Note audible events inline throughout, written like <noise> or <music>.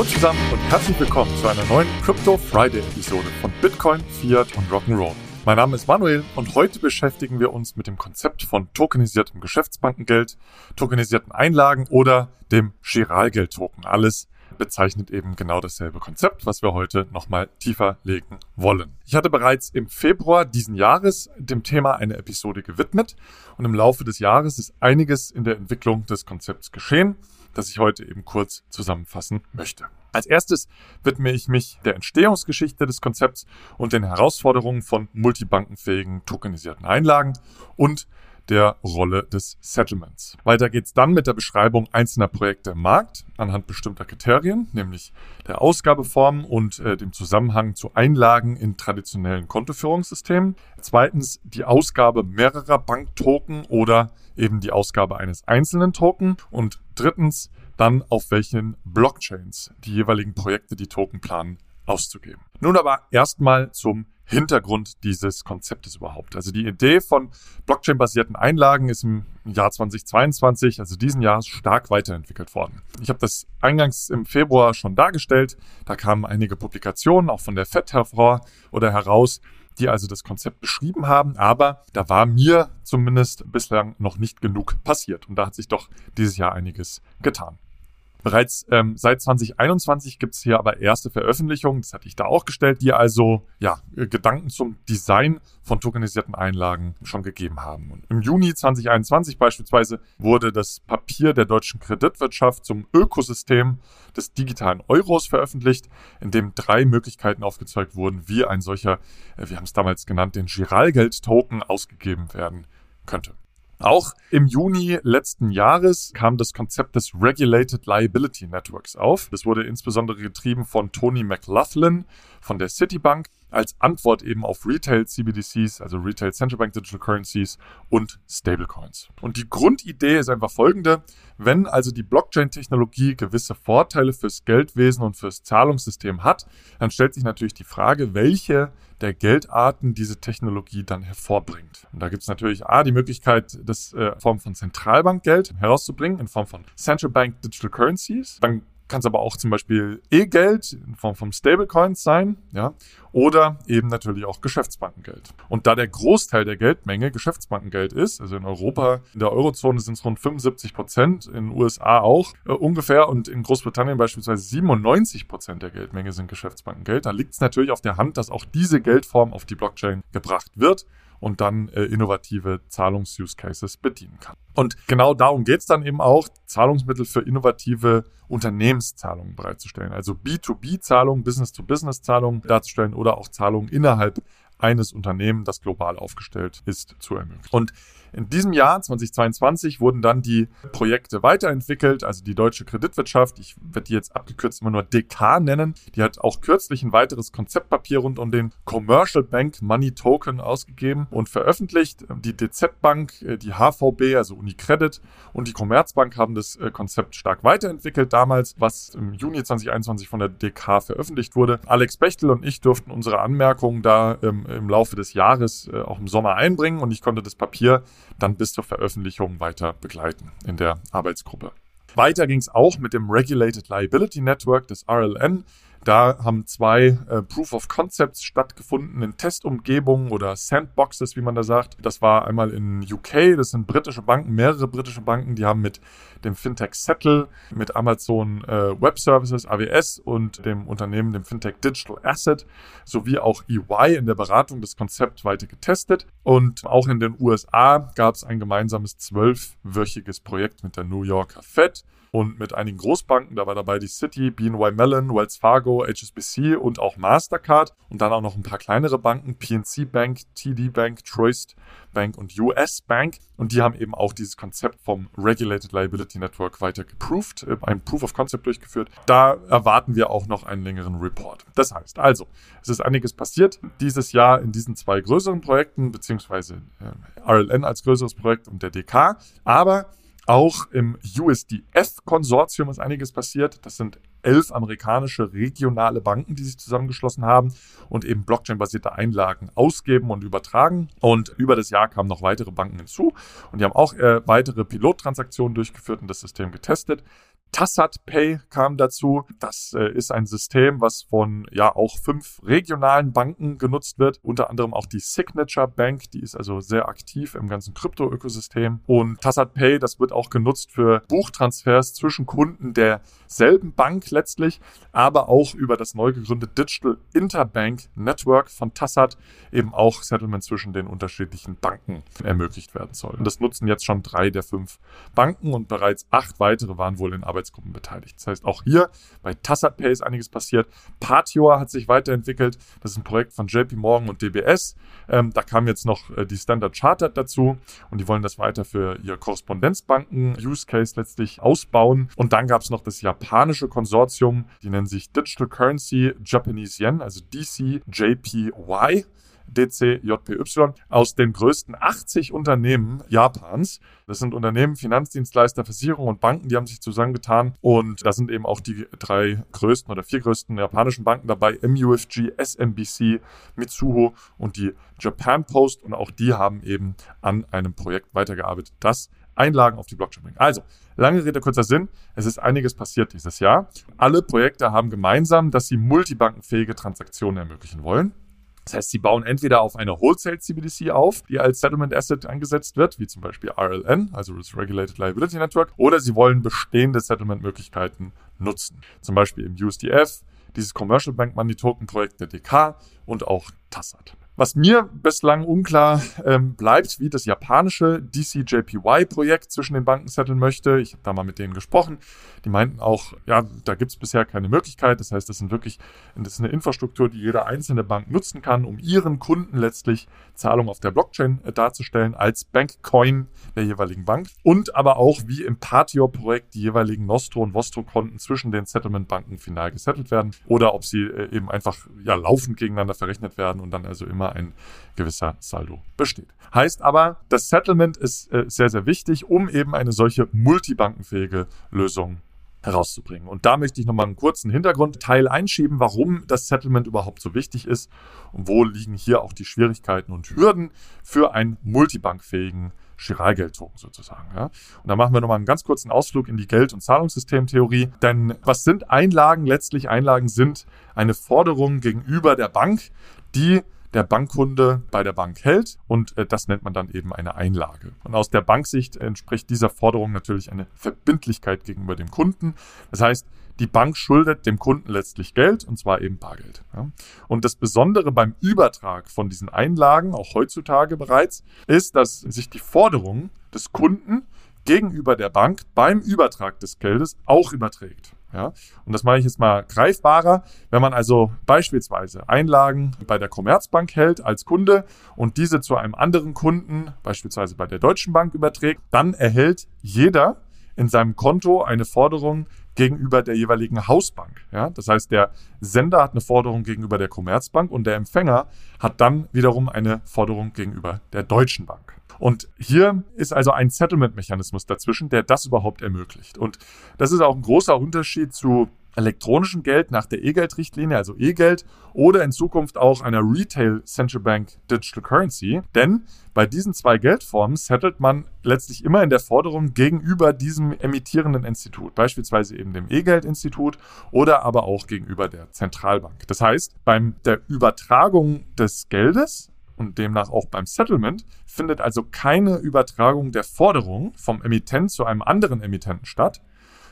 Hallo zusammen und herzlich willkommen zu einer neuen Crypto Friday Episode von Bitcoin, Fiat und Rock'n'Roll. Mein Name ist Manuel und heute beschäftigen wir uns mit dem Konzept von tokenisiertem Geschäftsbankengeld, tokenisierten Einlagen oder dem Giralgeld-Token. Alles bezeichnet eben genau dasselbe Konzept, was wir heute nochmal tiefer legen wollen. Ich hatte bereits im Februar diesen Jahres dem Thema eine Episode gewidmet und im Laufe des Jahres ist einiges in der Entwicklung des Konzepts geschehen, das ich heute eben kurz zusammenfassen möchte. Als erstes widme ich mich der Entstehungsgeschichte des Konzepts und den Herausforderungen von multibankenfähigen tokenisierten Einlagen und der Rolle des Settlements. Weiter geht's dann mit der Beschreibung einzelner Projekte im Markt anhand bestimmter Kriterien, nämlich der Ausgabeform und äh, dem Zusammenhang zu Einlagen in traditionellen Kontoführungssystemen. Zweitens die Ausgabe mehrerer Banktoken oder eben die Ausgabe eines einzelnen Token. Und drittens dann auf welchen Blockchains die jeweiligen Projekte die Token planen auszugeben. Nun aber erstmal zum Hintergrund dieses Konzeptes überhaupt. Also die Idee von Blockchain-basierten Einlagen ist im Jahr 2022, also diesen Jahr, stark weiterentwickelt worden. Ich habe das eingangs im Februar schon dargestellt. Da kamen einige Publikationen auch von der FED hervor oder heraus, die also das Konzept beschrieben haben, aber da war mir zumindest bislang noch nicht genug passiert und da hat sich doch dieses Jahr einiges getan. Bereits ähm, seit 2021 gibt es hier aber erste Veröffentlichungen, das hatte ich da auch gestellt, die also ja, Gedanken zum Design von tokenisierten Einlagen schon gegeben haben. Und Im Juni 2021 beispielsweise wurde das Papier der deutschen Kreditwirtschaft zum Ökosystem des digitalen Euros veröffentlicht, in dem drei Möglichkeiten aufgezeigt wurden, wie ein solcher, äh, wir haben es damals genannt, den Giralgeld-Token ausgegeben werden könnte. Auch im Juni letzten Jahres kam das Konzept des Regulated Liability Networks auf. Das wurde insbesondere getrieben von Tony McLaughlin von der Citibank als Antwort eben auf Retail CBDCs, also Retail Central Bank Digital Currencies und Stablecoins. Und die Grundidee ist einfach folgende. Wenn also die Blockchain-Technologie gewisse Vorteile fürs Geldwesen und fürs Zahlungssystem hat, dann stellt sich natürlich die Frage, welche der Geldarten diese Technologie dann hervorbringt. Und da gibt es natürlich A, die Möglichkeit, das äh, in Form von Zentralbankgeld herauszubringen, in Form von Central Bank Digital Currencies. Dann kann es aber auch zum Beispiel E-Geld in Form von Stablecoins sein, ja, oder eben natürlich auch Geschäftsbankengeld. Und da der Großteil der Geldmenge Geschäftsbankengeld ist, also in Europa, in der Eurozone sind es rund 75 Prozent, in den USA auch äh, ungefähr und in Großbritannien beispielsweise 97 Prozent der Geldmenge sind Geschäftsbankengeld, dann liegt es natürlich auf der Hand, dass auch diese Geldform auf die Blockchain gebracht wird und dann äh, innovative Zahlungs-Use-Cases bedienen kann. Und genau darum geht es dann eben auch, Zahlungsmittel für innovative Unternehmenszahlungen bereitzustellen. Also B2B-Zahlungen, Business-to-Business-Zahlungen darzustellen oder auch Zahlungen innerhalb eines Unternehmens, das global aufgestellt ist, zu ermöglichen. Und in diesem Jahr 2022 wurden dann die Projekte weiterentwickelt, also die deutsche Kreditwirtschaft, ich werde die jetzt abgekürzt immer nur DK nennen, die hat auch kürzlich ein weiteres Konzeptpapier rund um den Commercial Bank Money Token ausgegeben und veröffentlicht. Die DZ Bank, äh, die HVB, also Unicredit und die Commerzbank haben das äh, Konzept stark weiterentwickelt damals, was im Juni 2021 von der DK veröffentlicht wurde. Alex Bechtel und ich durften unsere Anmerkungen da ähm, im Laufe des Jahres äh, auch im Sommer einbringen und ich konnte das Papier dann bis zur Veröffentlichung weiter begleiten in der Arbeitsgruppe. Weiter ging es auch mit dem Regulated Liability Network des RLN. Da haben zwei äh, Proof of Concepts stattgefunden in Testumgebungen oder Sandboxes, wie man da sagt. Das war einmal in UK, das sind britische Banken, mehrere britische Banken, die haben mit dem Fintech Settle, mit Amazon äh, Web Services, AWS und dem Unternehmen, dem Fintech Digital Asset, sowie auch EY in der Beratung des Konzepts weiter getestet. Und auch in den USA gab es ein gemeinsames zwölfwöchiges Projekt mit der New Yorker Fed und mit einigen Großbanken. Da war dabei die City, BNY Mellon, Wells Fargo, HSBC und auch Mastercard und dann auch noch ein paar kleinere Banken, PNC Bank, TD Bank, Truist Bank und US Bank. Und die haben eben auch dieses Konzept vom Regulated Liability Network weiter geproved, äh, ein Proof of Concept durchgeführt. Da erwarten wir auch noch einen längeren Report. Das heißt also, es ist einiges passiert dieses Jahr in diesen zwei größeren Projekten, beziehungsweise äh, RLN als größeres Projekt und der DK. Aber auch im USDF-Konsortium ist einiges passiert. Das sind elf amerikanische regionale Banken, die sich zusammengeschlossen haben und eben Blockchain-basierte Einlagen ausgeben und übertragen. Und über das Jahr kamen noch weitere Banken hinzu und die haben auch äh, weitere Pilottransaktionen durchgeführt und das System getestet. Tassat Pay kam dazu. Das äh, ist ein System, was von ja auch fünf regionalen Banken genutzt wird, unter anderem auch die Signature Bank, die ist also sehr aktiv im ganzen Krypto-Ökosystem. Und Tassat Pay, das wird auch genutzt für Buchtransfers zwischen Kunden derselben Bank letztlich, aber auch über das neu gegründete Digital Interbank Network von Tassat eben auch Settlement zwischen den unterschiedlichen Banken ermöglicht werden soll. Und das nutzen jetzt schon drei der fünf Banken und bereits acht weitere waren wohl in Arbeit Arbeitsgruppen beteiligt. Das heißt, auch hier bei Tassat Pay ist einiges passiert. Partior hat sich weiterentwickelt. Das ist ein Projekt von JP Morgan und DBS. Ähm, da kam jetzt noch äh, die Standard Chartered dazu und die wollen das weiter für ihr Korrespondenzbanken-Use Case letztlich ausbauen. Und dann gab es noch das japanische Konsortium, die nennen sich Digital Currency Japanese Yen, also DCJPY. DCJPY aus den größten 80 Unternehmen Japans. Das sind Unternehmen, Finanzdienstleister, Versicherungen und Banken, die haben sich zusammengetan. Und da sind eben auch die drei größten oder vier größten japanischen Banken dabei, MUFG, SMBC, Mitsuho und die Japan Post. Und auch die haben eben an einem Projekt weitergearbeitet, das Einlagen auf die Blockchain bringt. Also, lange Rede, kurzer Sinn. Es ist einiges passiert dieses Jahr. Alle Projekte haben gemeinsam, dass sie multibankenfähige Transaktionen ermöglichen wollen. Das heißt, sie bauen entweder auf eine Wholesale CBDC auf, die als Settlement Asset eingesetzt wird, wie zum Beispiel RLN, also Regulated Liability Network, oder sie wollen bestehende Settlement-Möglichkeiten nutzen. Zum Beispiel im USDF, dieses Commercial Bank Money Token Projekt der DK und auch Tassat. Was mir bislang unklar ähm, bleibt, wie das japanische DCJPY-Projekt zwischen den Banken setteln möchte. Ich habe da mal mit denen gesprochen. Die meinten auch, ja, da gibt es bisher keine Möglichkeit. Das heißt, das sind wirklich, das ist eine Infrastruktur, die jede einzelne Bank nutzen kann, um ihren Kunden letztlich Zahlungen auf der Blockchain äh, darzustellen als Bankcoin der jeweiligen Bank. Und aber auch wie im Patio-Projekt die jeweiligen Nostro- und Vostro-Konten zwischen den Settlement-Banken final gesettelt werden oder ob sie äh, eben einfach ja laufend gegeneinander verrechnet werden und dann also immer ein gewisser Saldo besteht. Heißt aber, das Settlement ist äh, sehr, sehr wichtig, um eben eine solche multibankenfähige Lösung herauszubringen. Und da möchte ich nochmal einen kurzen Hintergrundteil einschieben, warum das Settlement überhaupt so wichtig ist und wo liegen hier auch die Schwierigkeiten und Hürden für einen multibankfähigen Chiralgeldtoken sozusagen. Ja? Und da machen wir nochmal einen ganz kurzen Ausflug in die Geld- und Zahlungssystemtheorie. Denn was sind Einlagen? Letztlich Einlagen sind eine Forderung gegenüber der Bank, die der Bankkunde bei der Bank hält und äh, das nennt man dann eben eine Einlage. Und aus der Banksicht entspricht dieser Forderung natürlich eine Verbindlichkeit gegenüber dem Kunden. Das heißt, die Bank schuldet dem Kunden letztlich Geld und zwar eben Bargeld. Und das Besondere beim Übertrag von diesen Einlagen, auch heutzutage bereits, ist, dass sich die Forderung des Kunden gegenüber der Bank beim Übertrag des Geldes auch überträgt. Ja, und das mache ich jetzt mal greifbarer. Wenn man also beispielsweise Einlagen bei der Commerzbank hält als Kunde und diese zu einem anderen Kunden, beispielsweise bei der Deutschen Bank überträgt, dann erhält jeder in seinem Konto eine Forderung gegenüber der jeweiligen Hausbank. Ja, das heißt, der Sender hat eine Forderung gegenüber der Commerzbank und der Empfänger hat dann wiederum eine Forderung gegenüber der Deutschen Bank. Und hier ist also ein Settlement-Mechanismus dazwischen, der das überhaupt ermöglicht. Und das ist auch ein großer Unterschied zu elektronischem Geld nach der E-Geld-Richtlinie, also E-Geld, oder in Zukunft auch einer Retail Central Bank Digital Currency. Denn bei diesen zwei Geldformen settelt man letztlich immer in der Forderung gegenüber diesem emittierenden Institut, beispielsweise eben dem E-Geld-Institut oder aber auch gegenüber der Zentralbank. Das heißt, beim der Übertragung des Geldes und demnach auch beim Settlement findet also keine Übertragung der Forderung vom Emittent zu einem anderen Emittenten statt,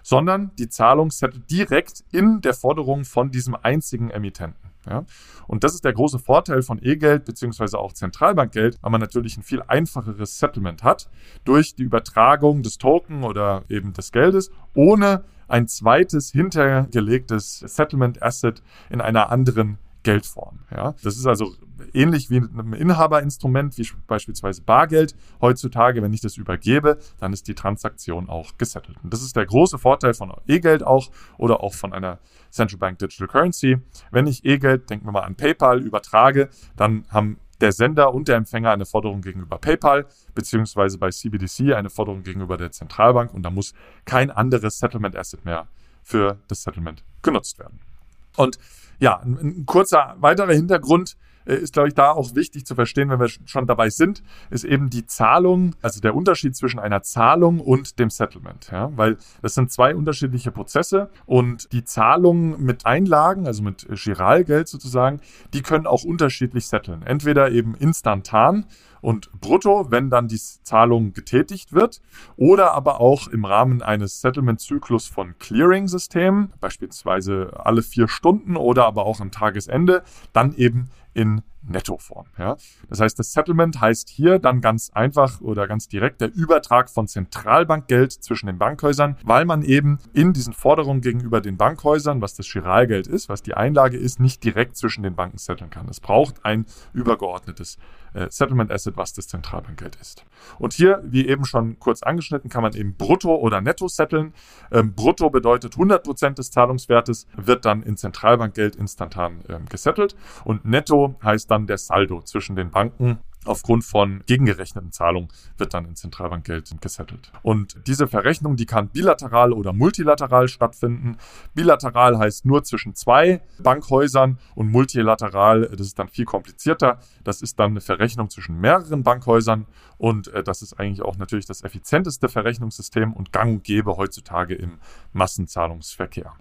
sondern die Zahlung settelt direkt in der Forderung von diesem einzigen Emittenten. Ja? Und das ist der große Vorteil von E-Geld beziehungsweise auch Zentralbankgeld, weil man natürlich ein viel einfacheres Settlement hat durch die Übertragung des Token oder eben des Geldes, ohne ein zweites hintergelegtes Settlement Asset in einer anderen Geldform. Ja? Das ist also ähnlich wie einem Inhaberinstrument, wie beispielsweise Bargeld. Heutzutage, wenn ich das übergebe, dann ist die Transaktion auch gesettelt. Und das ist der große Vorteil von E-Geld auch oder auch von einer Central Bank Digital Currency. Wenn ich E-Geld, denken wir mal an PayPal, übertrage, dann haben der Sender und der Empfänger eine Forderung gegenüber PayPal, beziehungsweise bei CBDC eine Forderung gegenüber der Zentralbank und da muss kein anderes Settlement Asset mehr für das Settlement genutzt werden. Und ja, ein, kurzer weiterer Hintergrund äh, ist, glaube ich, da auch wichtig zu verstehen, wenn wir schon dabei sind, ist eben die Zahlung, also der Unterschied zwischen einer Zahlung und dem Settlement. Ja? Weil das sind zwei unterschiedliche Prozesse und die Zahlungen mit Einlagen, also mit Giralgeld sozusagen, die können auch unterschiedlich setteln. Entweder eben instantan und brutto, wenn dann die Zahlung getätigt wird, oder aber auch im Rahmen eines Settlement-Zyklus von Clearing-Systemen, beispielsweise alle vier Stunden oder aber auch am Tagesende, dann eben in Nettoform. Ja? Das heißt, das Settlement heißt hier dann ganz einfach oder ganz direkt der Übertrag von Zentralbankgeld zwischen den Bankhäusern, weil man eben in diesen Forderungen gegenüber den Bankhäusern, was das Giralgeld ist, was die Einlage ist, nicht direkt zwischen den Banken setteln kann. Es braucht ein übergeordnetes äh, Settlement Asset, was das Zentralbankgeld ist. Und hier, wie eben schon kurz angeschnitten, kann man eben brutto oder netto setteln. Ähm, brutto bedeutet 100% des Zahlungswertes wird dann in Zentralbankgeld instantan ähm, gesettelt und netto heißt dann der Saldo zwischen den Banken aufgrund von gegengerechneten Zahlungen wird dann in Zentralbankgeld gesettelt. Und diese Verrechnung, die kann bilateral oder multilateral stattfinden. Bilateral heißt nur zwischen zwei Bankhäusern und multilateral, das ist dann viel komplizierter. Das ist dann eine Verrechnung zwischen mehreren Bankhäusern und äh, das ist eigentlich auch natürlich das effizienteste Verrechnungssystem und gang und gäbe heutzutage im Massenzahlungsverkehr.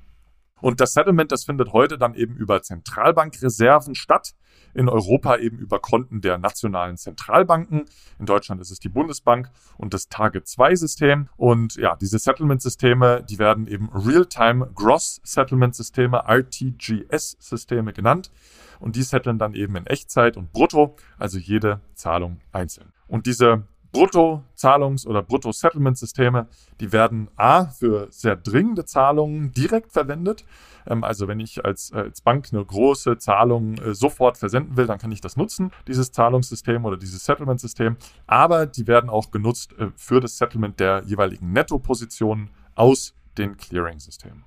Und das Settlement, das findet heute dann eben über Zentralbankreserven statt. In Europa eben über Konten der nationalen Zentralbanken. In Deutschland ist es die Bundesbank und das Target-2-System. Und ja, diese Settlement-Systeme, die werden eben Real-Time Gross Settlement-Systeme, RTGS-Systeme genannt. Und die setteln dann eben in Echtzeit und brutto, also jede Zahlung einzeln. Und diese Brutto-Zahlungs- oder Brutto-Settlement-Systeme, die werden A für sehr dringende Zahlungen direkt verwendet. Ähm, also wenn ich als, äh, als Bank eine große Zahlung äh, sofort versenden will, dann kann ich das nutzen, dieses Zahlungssystem oder dieses Settlement-System. Aber die werden auch genutzt äh, für das Settlement der jeweiligen Netto-Positionen aus den Clearing-Systemen.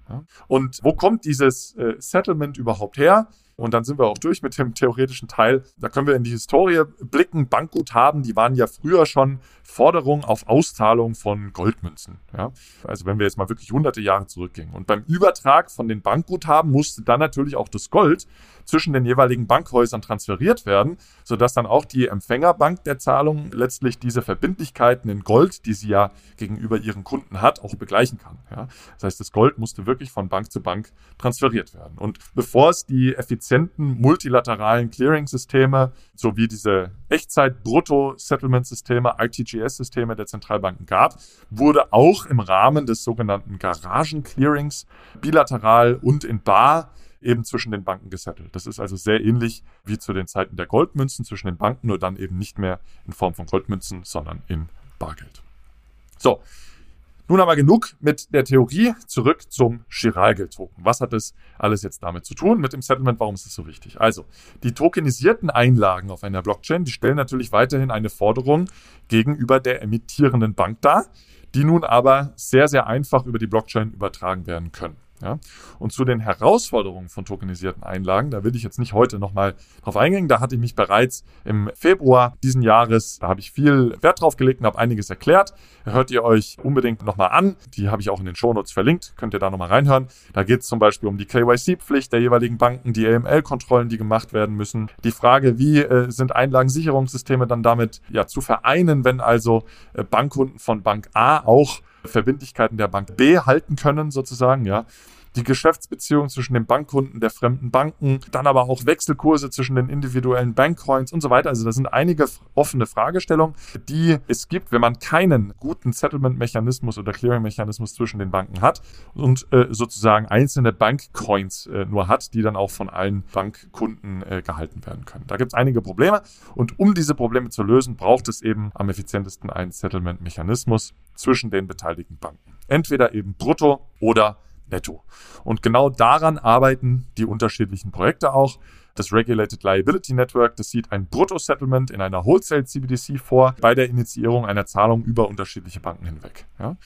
Und wo kommt dieses Settlement überhaupt her? Und dann sind wir auch durch mit dem theoretischen Teil. Da können wir in die Historie blicken. Bankguthaben, die waren ja früher schon Forderungen auf Auszahlung von Goldmünzen. Ja? Also wenn wir jetzt mal wirklich hunderte Jahre zurückgehen. Und beim Übertrag von den Bankguthaben musste dann natürlich auch das Gold zwischen den jeweiligen Bankhäusern transferiert werden, sodass dann auch die Empfängerbank der Zahlung letztlich diese Verbindlichkeiten in Gold, die sie ja gegenüber ihren Kunden hat, auch begleichen kann. Ja? Das heißt, das Gold musste wirklich von Bank zu Bank transferiert werden. Und bevor es die effizienten multilateralen Clearing-Systeme sowie diese Echtzeit-Brutto-Settlement-Systeme, RTGS-Systeme der Zentralbanken gab, wurde auch im Rahmen des sogenannten Garagen-Clearings bilateral und in Bar eben zwischen den Banken gesettelt. Das ist also sehr ähnlich wie zu den Zeiten der Goldmünzen zwischen den Banken, nur dann eben nicht mehr in Form von Goldmünzen, sondern in Bargeld. So, nun aber genug mit der Theorie, zurück zum Giralgeld-Token. Was hat das alles jetzt damit zu tun mit dem Settlement? Warum ist das so wichtig? Also, die tokenisierten Einlagen auf einer Blockchain, die stellen natürlich weiterhin eine Forderung gegenüber der emittierenden Bank dar, die nun aber sehr, sehr einfach über die Blockchain übertragen werden können. Ja? Und zu den Herausforderungen von tokenisierten Einlagen, da will ich jetzt nicht heute nochmal drauf eingehen. Da hatte ich mich bereits im Februar diesen Jahres, da habe ich viel Wert drauf gelegt und habe einiges erklärt. Hört ihr euch unbedingt nochmal an. Die habe ich auch in den Shownotes verlinkt. Könnt ihr da nochmal reinhören. Da geht es zum Beispiel um die KYC-Pflicht der jeweiligen Banken, die AML-Kontrollen, die gemacht werden müssen. Die Frage, wie äh, sind Einlagensicherungssysteme dann damit ja, zu vereinen, wenn also äh, Bankkunden von Bank A auch Verbindlichkeiten der Bank B halten können, sozusagen, ja die Geschäftsbeziehungen zwischen den Bankkunden der fremden Banken, dann aber auch Wechselkurse zwischen den individuellen Bankcoins und so weiter. Also da sind einige offene Fragestellungen, die es gibt, wenn man keinen guten Settlement-Mechanismus oder Clearing-Mechanismus zwischen den Banken hat und äh, sozusagen einzelne Bankcoins äh, nur hat, die dann auch von allen Bankkunden äh, gehalten werden können. Da gibt es einige Probleme und um diese Probleme zu lösen, braucht es eben am effizientesten einen Settlement-Mechanismus zwischen den beteiligten Banken. Entweder eben brutto oder netto. Und genau daran arbeiten die unterschiedlichen Projekte auch. Das Regulated Liability Network, das sieht ein Brutto-Settlement in einer Wholesale-CBDC vor bei der Initiierung einer Zahlung über unterschiedliche Banken hinweg. Ja.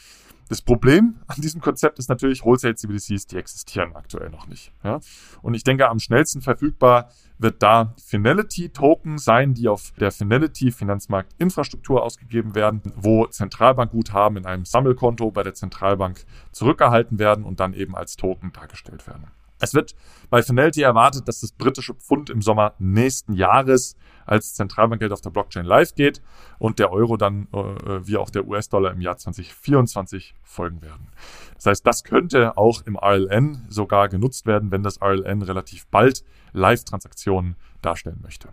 Das Problem an diesem Konzept ist natürlich Wholesale CBDCs, die existieren aktuell noch nicht. Ja? Und ich denke, am schnellsten verfügbar wird da Finality Token sein, die auf der Finality Finanzmarktinfrastruktur ausgegeben werden, wo Zentralbankguthaben in einem Sammelkonto bei der Zentralbank zurückgehalten werden und dann eben als Token dargestellt werden. Es wird bei Finality erwartet, dass das britische Pfund im Sommer nächsten Jahres als Zentralbankgeld auf der Blockchain live geht und der Euro dann äh, wie auch der US-Dollar im Jahr 2024 folgen werden. Das heißt, das könnte auch im RLN sogar genutzt werden, wenn das RLN relativ bald Live-Transaktionen darstellen möchte.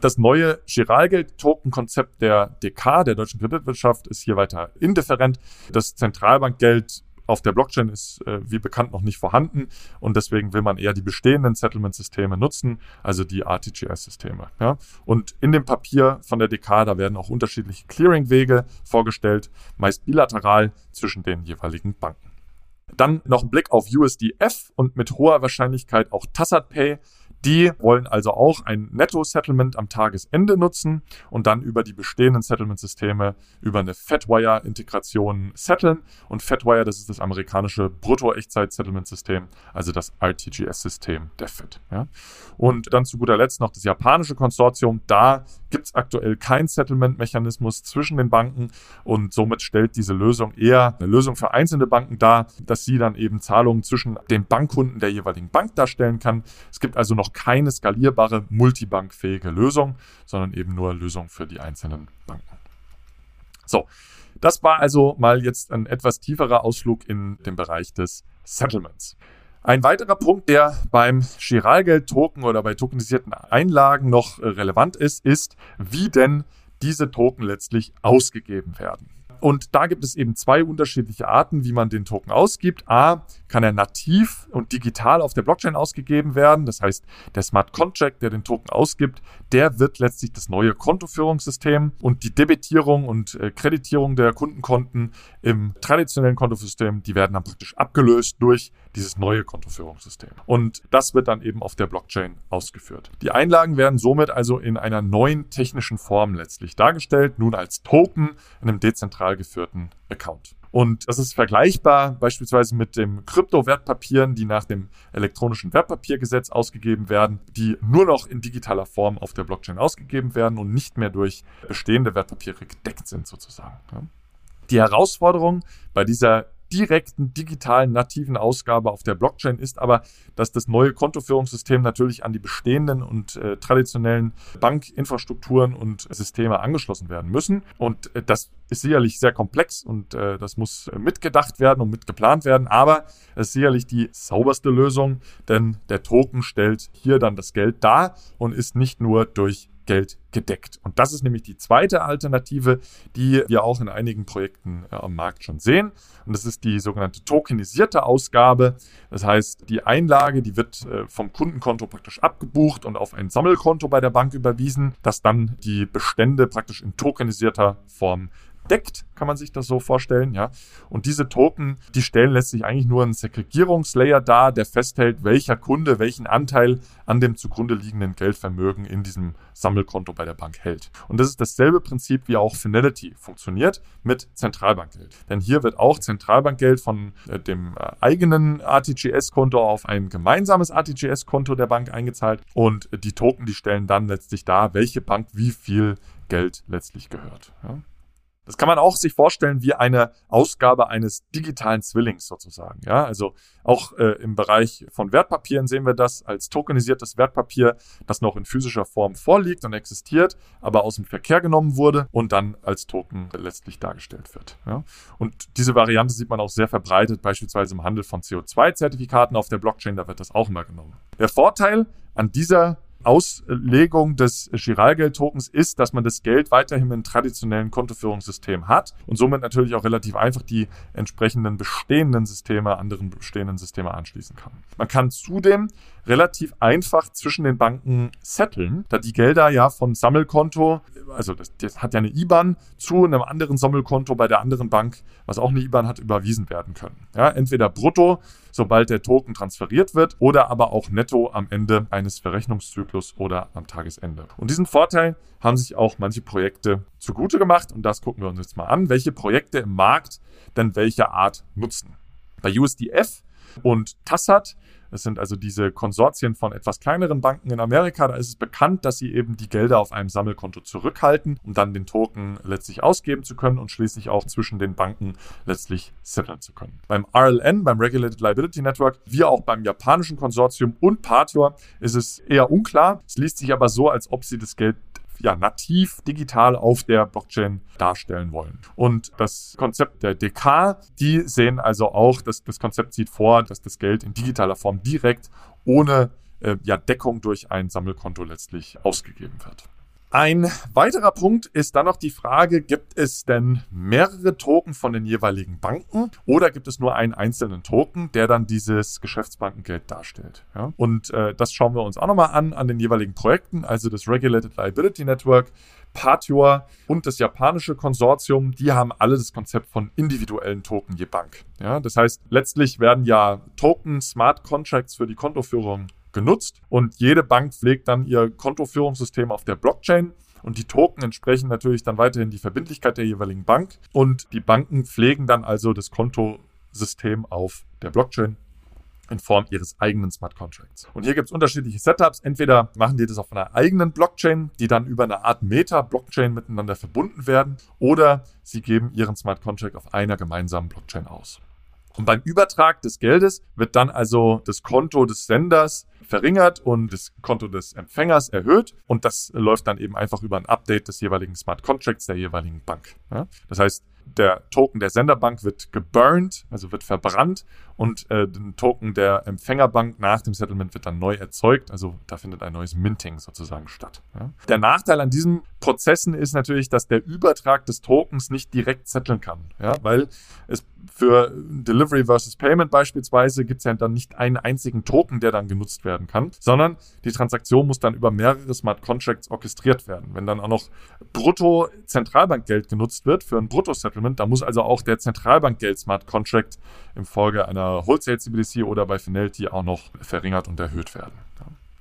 Das neue Giralgeld-Token-Konzept der DK, der deutschen Kreditwirtschaft, ist hier weiter indifferent. Das Zentralbankgeld auf der Blockchain ist äh, wie bekannt noch nicht vorhanden und deswegen will man eher die bestehenden Settlement-Systeme nutzen, also die RTGS-Systeme. Ja? Und in dem Papier von der DK, da werden auch unterschiedliche Clearing-Wege vorgestellt, meist bilateral zwischen den jeweiligen Banken. Dann noch ein Blick auf USDF und mit hoher Wahrscheinlichkeit auch Tassat Pay. Die wollen also auch ein Netto-Settlement am Tagesende nutzen und dann über die bestehenden Settlement-Systeme über eine Fatwire-Integration setteln. Und Fatwire, das ist das amerikanische Brutto-Echtzeit-Settlement-System, also das RTGS-System der FED. Ja. Und dann zu guter Letzt noch das japanische Konsortium. Da gibt es aktuell keinen Settlement-Mechanismus zwischen den Banken und somit stellt diese Lösung eher eine Lösung für einzelne Banken dar, dass sie dann eben Zahlungen zwischen den Bankkunden der jeweiligen Bank darstellen kann. Es gibt also noch keine skalierbare, multibankfähige Lösung, sondern eben nur Lösung für die einzelnen Banken. So, das war also mal jetzt ein etwas tieferer Ausflug in den Bereich des Settlements. Ein weiterer Punkt, der beim Giralgeld-Token oder bei tokenisierten Einlagen noch relevant ist, ist, wie denn diese Token letztlich ausgegeben werden. Und da gibt es eben zwei unterschiedliche Arten, wie man den Token ausgibt. A, kann er nativ und digital auf der Blockchain ausgegeben werden. Das heißt, der Smart Contract, der den Token ausgibt, der wird letztlich das neue Kontoführungssystem und die Debitierung und äh, Kreditierung der Kundenkonten im traditionellen Kontosystem, die werden dann praktisch abgelöst durch dieses neue Kontoführungssystem. Und das wird dann eben auf der Blockchain ausgeführt. Die Einlagen werden somit also in einer neuen technischen Form letztlich dargestellt, nun als Token in einem dezentralen zentral geführten Account. Und das ist vergleichbar beispielsweise mit dem Kryptowertpapieren, die nach dem elektronischen Wertpapiergesetz ausgegeben werden, die nur noch in digitaler Form auf der Blockchain ausgegeben werden und nicht mehr durch bestehende Wertpapiere gedeckt sind sozusagen. Die Herausforderung bei dieser direkten digitalen nativen Ausgabe auf der Blockchain ist aber, dass das neue Kontoführungssystem natürlich an die bestehenden und äh, traditionellen Bankinfrastrukturen und Systeme angeschlossen werden müssen. Und äh, das ist sicherlich sehr komplex und äh, das muss mitgedacht werden und mitgeplant werden, aber es ist sicherlich die sauberste Lösung, denn der Token stellt hier dann das Geld dar und ist nicht nur durch Geld gedeckt. Und das ist nämlich die zweite Alternative, die wir auch in einigen Projekten äh, am Markt schon sehen. Und das ist die sogenannte tokenisierte Ausgabe. Das heißt, die Einlage, die wird äh, vom Kundenkonto praktisch abgebucht und auf ein Sammelkonto bei der Bank überwiesen, das dann die Bestände praktisch in tokenisierter Form deckt, kann man sich das so vorstellen, ja. Und diese Token, die stellen letztlich eigentlich nur einen Segregierungslayer dar, der festhält, welcher Kunde welchen Anteil an dem zugrunde liegenden Geldvermögen in diesem Sammelkonto bei der Bank hält. Und das ist dasselbe Prinzip, wie auch Finality funktioniert mit Zentralbankgeld. Denn hier wird auch Zentralbankgeld von äh, dem äh, eigenen RTGS-Konto auf ein gemeinsames RTGS-Konto der Bank eingezahlt und die Token, die stellen dann letztlich dar, welche Bank wie viel Geld letztlich gehört. Ja. Das kann man auch sich vorstellen wie eine Ausgabe eines digitalen Zwillings sozusagen. Ja, also auch äh, im Bereich von Wertpapieren sehen wir das als tokenisiertes Wertpapier, das noch in physischer Form vorliegt und existiert, aber aus dem Verkehr genommen wurde und dann als Token letztlich dargestellt wird. Ja. Und diese Variante sieht man auch sehr verbreitet, beispielsweise im Handel von CO2-Zertifikaten auf der Blockchain, da wird das auch immer genommen. Der Vorteil an dieser Auslegung des Giralgeld-Tokens ist, dass man das Geld weiterhin im traditionellen Kontoführungssystem hat und somit natürlich auch relativ einfach die entsprechenden bestehenden Systeme, anderen bestehenden Systeme anschließen kann. Man kann zudem relativ einfach zwischen den Banken setteln, da die Gelder ja von Sammelkonto, also das, das hat ja eine IBAN zu einem anderen Sammelkonto bei der anderen Bank, was auch eine IBAN hat, überwiesen werden können. Ja, entweder brutto, sobald der Token transferiert wird, oder aber auch netto am Ende eines Verrechnungszyklus oder am Tagesende. Und diesen Vorteil haben sich auch manche Projekte zugute gemacht und das gucken wir uns jetzt mal an, welche Projekte im Markt denn welche Art nutzen. Bei USDF und Tassat Das sind also diese Konsortien von etwas kleineren Banken in Amerika. Da ist es bekannt, dass sie eben die Gelder auf einem Sammelkonto zurückhalten, um dann den Token letztlich ausgeben zu können und schließlich auch zwischen den Banken letztlich setteln zu können. Beim RLN, beim Regulated Liability Network, wie auch beim japanischen Konsortium und Partior ist es eher unklar. Es liest sich aber so, als ob sie das Geld ja, nativ digital auf der Blockchain darstellen wollen. Und das Konzept der DK, die sehen also auch, dass das Konzept sieht vor, dass das Geld in digitaler Form direkt ohne äh, ja, Deckung durch ein Sammelkonto letztlich ausgegeben wird. Ein weiterer Punkt ist dann noch die Frage, gibt es denn mehrere Token von den jeweiligen Banken oder gibt es nur einen einzelnen Token, der dann dieses Geschäftsbankengeld darstellt? Ja? Und äh, das schauen wir uns auch nochmal an, an den jeweiligen Projekten, also das Regulated Liability Network, Partior und das japanische Konsortium, die haben alle das Konzept von individuellen Token je Bank. Ja? Das heißt, letztlich werden ja Token, Smart Contracts für die Kontoführung genutzt und jede Bank pflegt dann ihr Kontoführungssystem auf der Blockchain. Und die Token entsprechen natürlich dann weiterhin die Verbindlichkeit der jeweiligen Bank. Und die Banken pflegen dann also das Kontosystem auf der Blockchain in Form ihres eigenen Smart Contracts. Und hier gibt es unterschiedliche Setups. Entweder machen die das auf einer eigenen Blockchain, die dann über eine Art Meta-Blockchain miteinander verbunden werden, oder sie geben ihren Smart Contract auf einer gemeinsamen Blockchain aus. Und beim Übertrag des Geldes wird dann also das Konto des Senders verringert und das Konto des Empfängers erhöht. Und das läuft dann eben einfach über ein Update des jeweiligen Smart Contracts der jeweiligen Bank. Das heißt, der Token der Senderbank wird geburnt, also wird verbrannt und äh, den Token der Empfängerbank nach dem Settlement wird dann neu erzeugt. Also da findet ein neues Minting sozusagen statt. Ja. Der Nachteil an diesen Prozessen ist natürlich, dass der Übertrag des Tokens nicht direkt setteln kann, ja, weil es für Delivery versus Payment beispielsweise gibt es ja dann nicht einen einzigen Token, der dann genutzt werden kann, sondern die Transaktion muss dann über mehrere Smart Contracts orchestriert werden. Wenn dann auch noch Brutto-Zentralbankgeld genutzt wird für ein Brutto-Settlement, dann muss also auch der Zentralbankgeld-Smart Contract im Folge einer Wholesale CBDC oder bei Finality auch noch verringert und erhöht werden.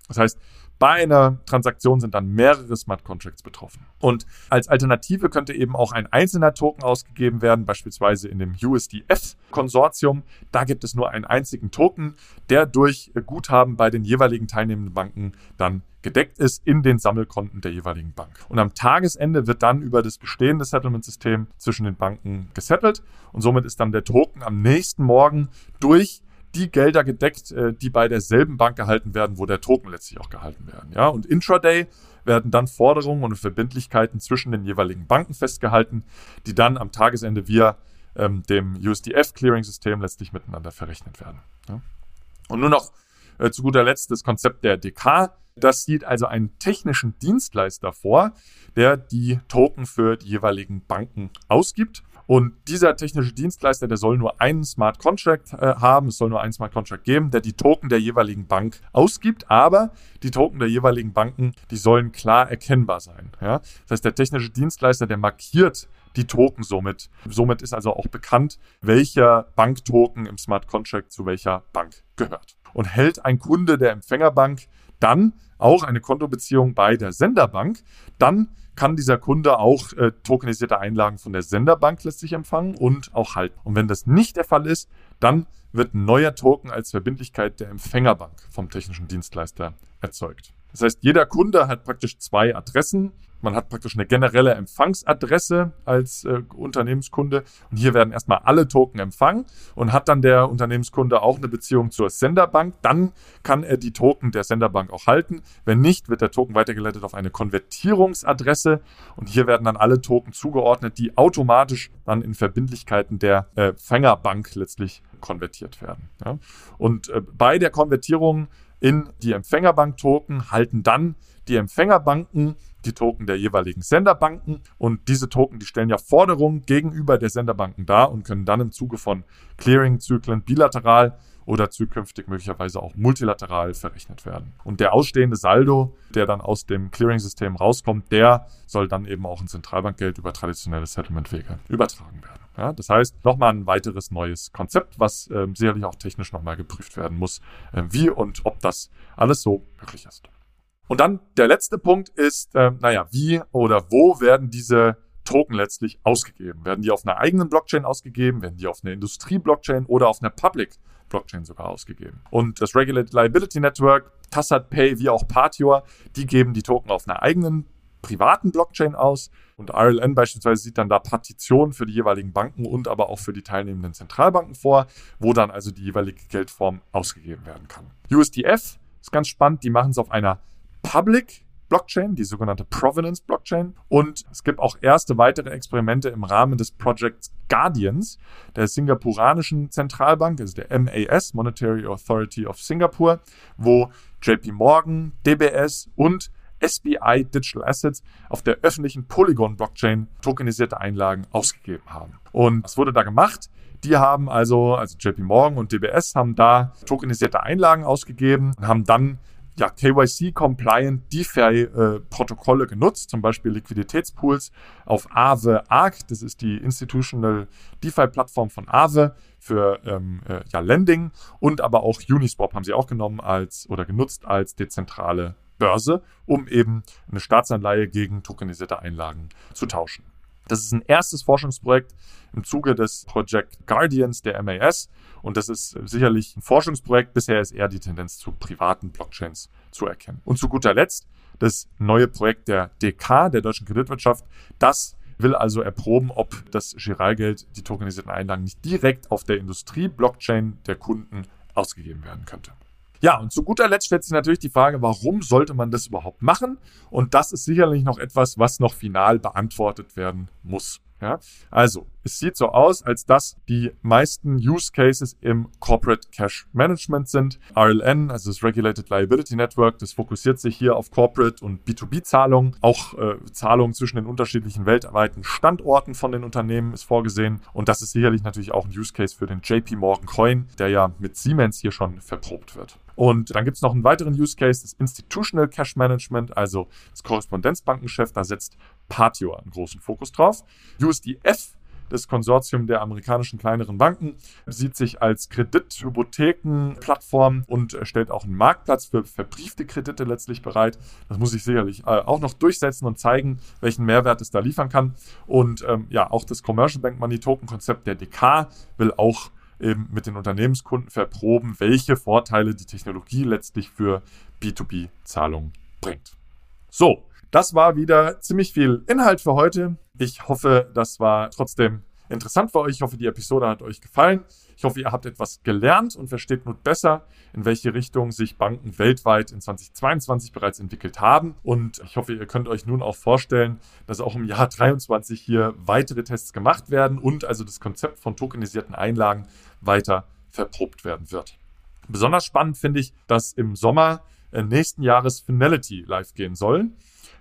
Das heißt, bei einer Transaktion sind dann mehrere Smart Contracts betroffen. Und als Alternative könnte eben auch ein einzelner Token ausgegeben werden, beispielsweise in dem USDF-Konsortium. Da gibt es nur einen einzigen Token, der durch Guthaben bei den jeweiligen teilnehmenden Banken dann gedeckt ist in den Sammelkonten der jeweiligen Bank. Und am Tagesende wird dann über das bestehende Settlement-System zwischen den Banken gesettelt und somit ist dann der Token am nächsten Morgen durch die Gelder gedeckt, äh, die bei derselben Bank gehalten werden, wo der Token letztlich auch gehalten werden. Ja, und intraday werden dann Forderungen und Verbindlichkeiten zwischen den jeweiligen Banken festgehalten, die dann am Tagesende via ähm, dem USDF-Clearing-System letztlich miteinander verrechnet werden. Ja. Und nur noch äh, zu guter Letzt das Konzept der DK. Das sieht also einen technischen Dienstleister vor, der die Token für die jeweiligen Banken ausgibt. Und dieser technische Dienstleister, der soll nur einen Smart Contract äh, haben, es soll nur einen Smart Contract geben, der die Token der jeweiligen Bank ausgibt, aber die Token der jeweiligen Banken, die sollen klar erkennbar sein. Ja? Das heißt, der technische Dienstleister, der markiert die Token somit. Somit ist also auch bekannt, welcher Banktoken im Smart Contract zu welcher Bank gehört. Und hält ein Kunde der Empfängerbank dann auch eine Kontobeziehung bei der Senderbank, dann kann dieser Kunde auch äh, tokenisierte Einlagen von der Senderbank letztlich empfangen und auch halten. Und wenn das nicht der Fall ist, dann wird ein neuer Token als Verbindlichkeit der Empfängerbank vom technischen Dienstleister erzeugt. Das heißt, jeder Kunde hat praktisch zwei Adressen man hat praktisch eine generelle Empfangsadresse als äh, Unternehmenskunde und hier werden erstmal alle Token empfangen und hat dann der Unternehmenskunde auch eine Beziehung zur Senderbank, dann kann er die Token der Senderbank auch halten. Wenn nicht, wird der Token weitergeleitet auf eine Konvertierungsadresse und hier werden dann alle Token zugeordnet, die automatisch dann in Verbindlichkeiten der äh, Empfängerbank letztlich konvertiert werden. Ja? Und äh, bei der Konvertierung in die Empfängerbank-Token halten dann die Empfängerbanken die Token der jeweiligen Senderbanken und diese Token, die stellen ja Forderungen gegenüber der Senderbanken dar und können dann im Zuge von Clearing-Zyklen bilateral oder zukünftig möglicherweise auch multilateral verrechnet werden. Und der ausstehende Saldo, der dann aus dem Clearing-System rauskommt, der soll dann eben auch in Zentralbankgeld über traditionelle Settlement-Wege übertragen werden. Ja, das heißt, nochmal ein weiteres neues Konzept, was äh, sicherlich auch technisch nochmal geprüft werden muss, äh, wie und ob das alles so möglich ist. Und dann der letzte Punkt ist, äh, naja, wie oder wo werden diese Token letztlich ausgegeben? Werden die auf einer eigenen Blockchain ausgegeben? Werden die auf einer Industrie-Blockchain oder auf einer Public Blockchain sogar ausgegeben. Und das Regulated Liability Network, Tassat Pay wie auch Partior, die geben die Token auf einer eigenen privaten Blockchain aus und RLN beispielsweise sieht dann da Partitionen für die jeweiligen Banken und aber auch für die teilnehmenden Zentralbanken vor, wo dann also die jeweilige Geldform ausgegeben werden kann. USDF ist ganz spannend, die machen es auf einer Public Blockchain, die sogenannte Provenance Blockchain. Und es gibt auch erste weitere Experimente im Rahmen des Projects Guardians, der singapuranischen Zentralbank, also der MAS, Monetary Authority of Singapore, wo JP Morgan, DBS und SBI Digital Assets auf der öffentlichen Polygon Blockchain tokenisierte Einlagen ausgegeben haben. Und was wurde da gemacht? Die haben also, also JP Morgan und DBS haben da tokenisierte Einlagen ausgegeben und haben dann ja, KYC-compliant DeFi-Protokolle äh, genutzt, zum Beispiel Liquiditätspools auf Aave Arc, das ist die Institutional DeFi-Plattform von Aave für ähm, äh, ja, Lending und aber auch Uniswap haben sie auch genommen als oder genutzt als dezentrale Börse, um eben eine Staatsanleihe gegen tokenisierte Einlagen zu tauschen. Das ist ein erstes Forschungsprojekt im Zuge des Project Guardians der MAS und das ist sicherlich ein Forschungsprojekt. Bisher ist eher die Tendenz zu privaten Blockchains zu erkennen. Und zu guter Letzt das neue Projekt der DK, der deutschen Kreditwirtschaft. Das will also erproben, ob das Giralgeld, die tokenisierten Einlagen, nicht direkt auf der Industrie-Blockchain der Kunden ausgegeben werden könnte. Ja, und zu guter Letzt stellt sich natürlich die Frage, warum sollte man das überhaupt machen? Und das ist sicherlich noch etwas, was noch final beantwortet werden muss. Ja, also es sieht so aus, als dass die meisten Use Cases im Corporate Cash Management sind. RLN, also das Regulated Liability Network, das fokussiert sich hier auf Corporate und B2B-Zahlungen. Auch äh, Zahlungen zwischen den unterschiedlichen weltweiten Standorten von den Unternehmen ist vorgesehen. Und das ist sicherlich natürlich auch ein Use Case für den JP Morgan Coin, der ja mit Siemens hier schon verprobt wird. Und dann gibt es noch einen weiteren Use Case, das Institutional Cash Management, also das Korrespondenzbankengeschäft. Da setzt Partio einen großen Fokus drauf. USDF das Konsortium der amerikanischen kleineren Banken sieht sich als Kredithypothekenplattform und stellt auch einen Marktplatz für verbriefte Kredite letztlich bereit. Das muss ich sicherlich äh, auch noch durchsetzen und zeigen, welchen Mehrwert es da liefern kann. Und ähm, ja, auch das Commercial Bank Money Token Konzept der DK will auch eben mit den Unternehmenskunden verproben, welche Vorteile die Technologie letztlich für B2B-Zahlungen bringt. So, das war wieder ziemlich viel Inhalt für heute. Ich hoffe, das war trotzdem interessant für euch. Ich hoffe, die Episode hat euch gefallen. Ich hoffe, ihr habt etwas gelernt und versteht nun besser, in welche Richtung sich Banken weltweit in 2022 bereits entwickelt haben. Und ich hoffe, ihr könnt euch nun auch vorstellen, dass auch im Jahr 2023 hier weitere Tests gemacht werden und also das Konzept von tokenisierten Einlagen weiter verprobt werden wird. Besonders spannend finde ich, dass im Sommer äh, nächsten Jahres Finality live gehen soll.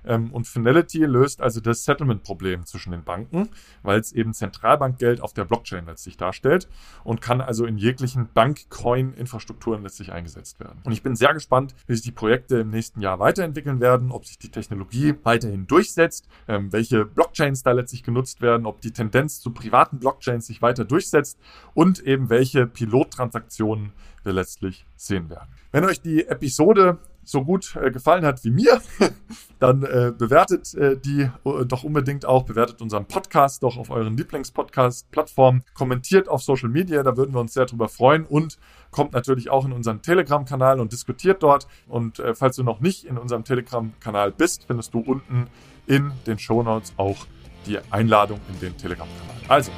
Ähm, und Finality löst also das Settlement-Problem zwischen den Banken, weil es eben Zentralbankgeld auf der Blockchain letztlich darstellt und kann also in jeglichen Bank-Coin-Infrastrukturen letztlich eingesetzt werden. Und ich bin sehr gespannt, wie sich die Projekte im nächsten Jahr weiterentwickeln werden, ob sich die Technologie weiterhin durchsetzt, ähm, welche Blockchains da letztlich genutzt werden, ob die Tendenz zu privaten Blockchains sich weiter durchsetzt und eben welche Pilottransaktionen wir letztlich sehen werden. Wenn euch die Episode so gut äh, gefallen hat wie mir, <laughs> dann äh, bewertet äh, die äh, doch unbedingt auch, bewertet unseren Podcast doch auf euren Lieblingspodcast-Plattformen, kommentiert auf Social Media, da würden wir uns sehr drüber freuen und kommt natürlich auch in unseren Telegram-Kanal und diskutiert dort. Und äh, falls du noch nicht in unserem Telegram-Kanal bist, findest du unten in den Show Notes auch die Einladung in den Telegram-Kanal. Also,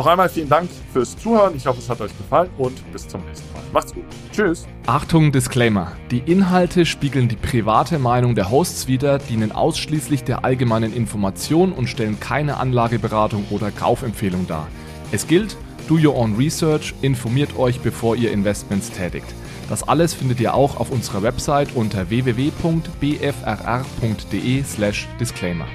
noch einmal vielen Dank fürs Zuhören. Ich hoffe, es hat euch gefallen und bis zum nächsten Mal. Macht's gut. Tschüss. Achtung, Disclaimer. Die Inhalte spiegeln die private Meinung der Hosts wider, dienen ausschließlich der allgemeinen Information und stellen keine Anlageberatung oder Kaufempfehlung dar. Es gilt, do your own research, informiert euch, bevor ihr Investments tätigt. Das alles findet ihr auch auf unserer Website unter www.bfrr.de/disclaimer.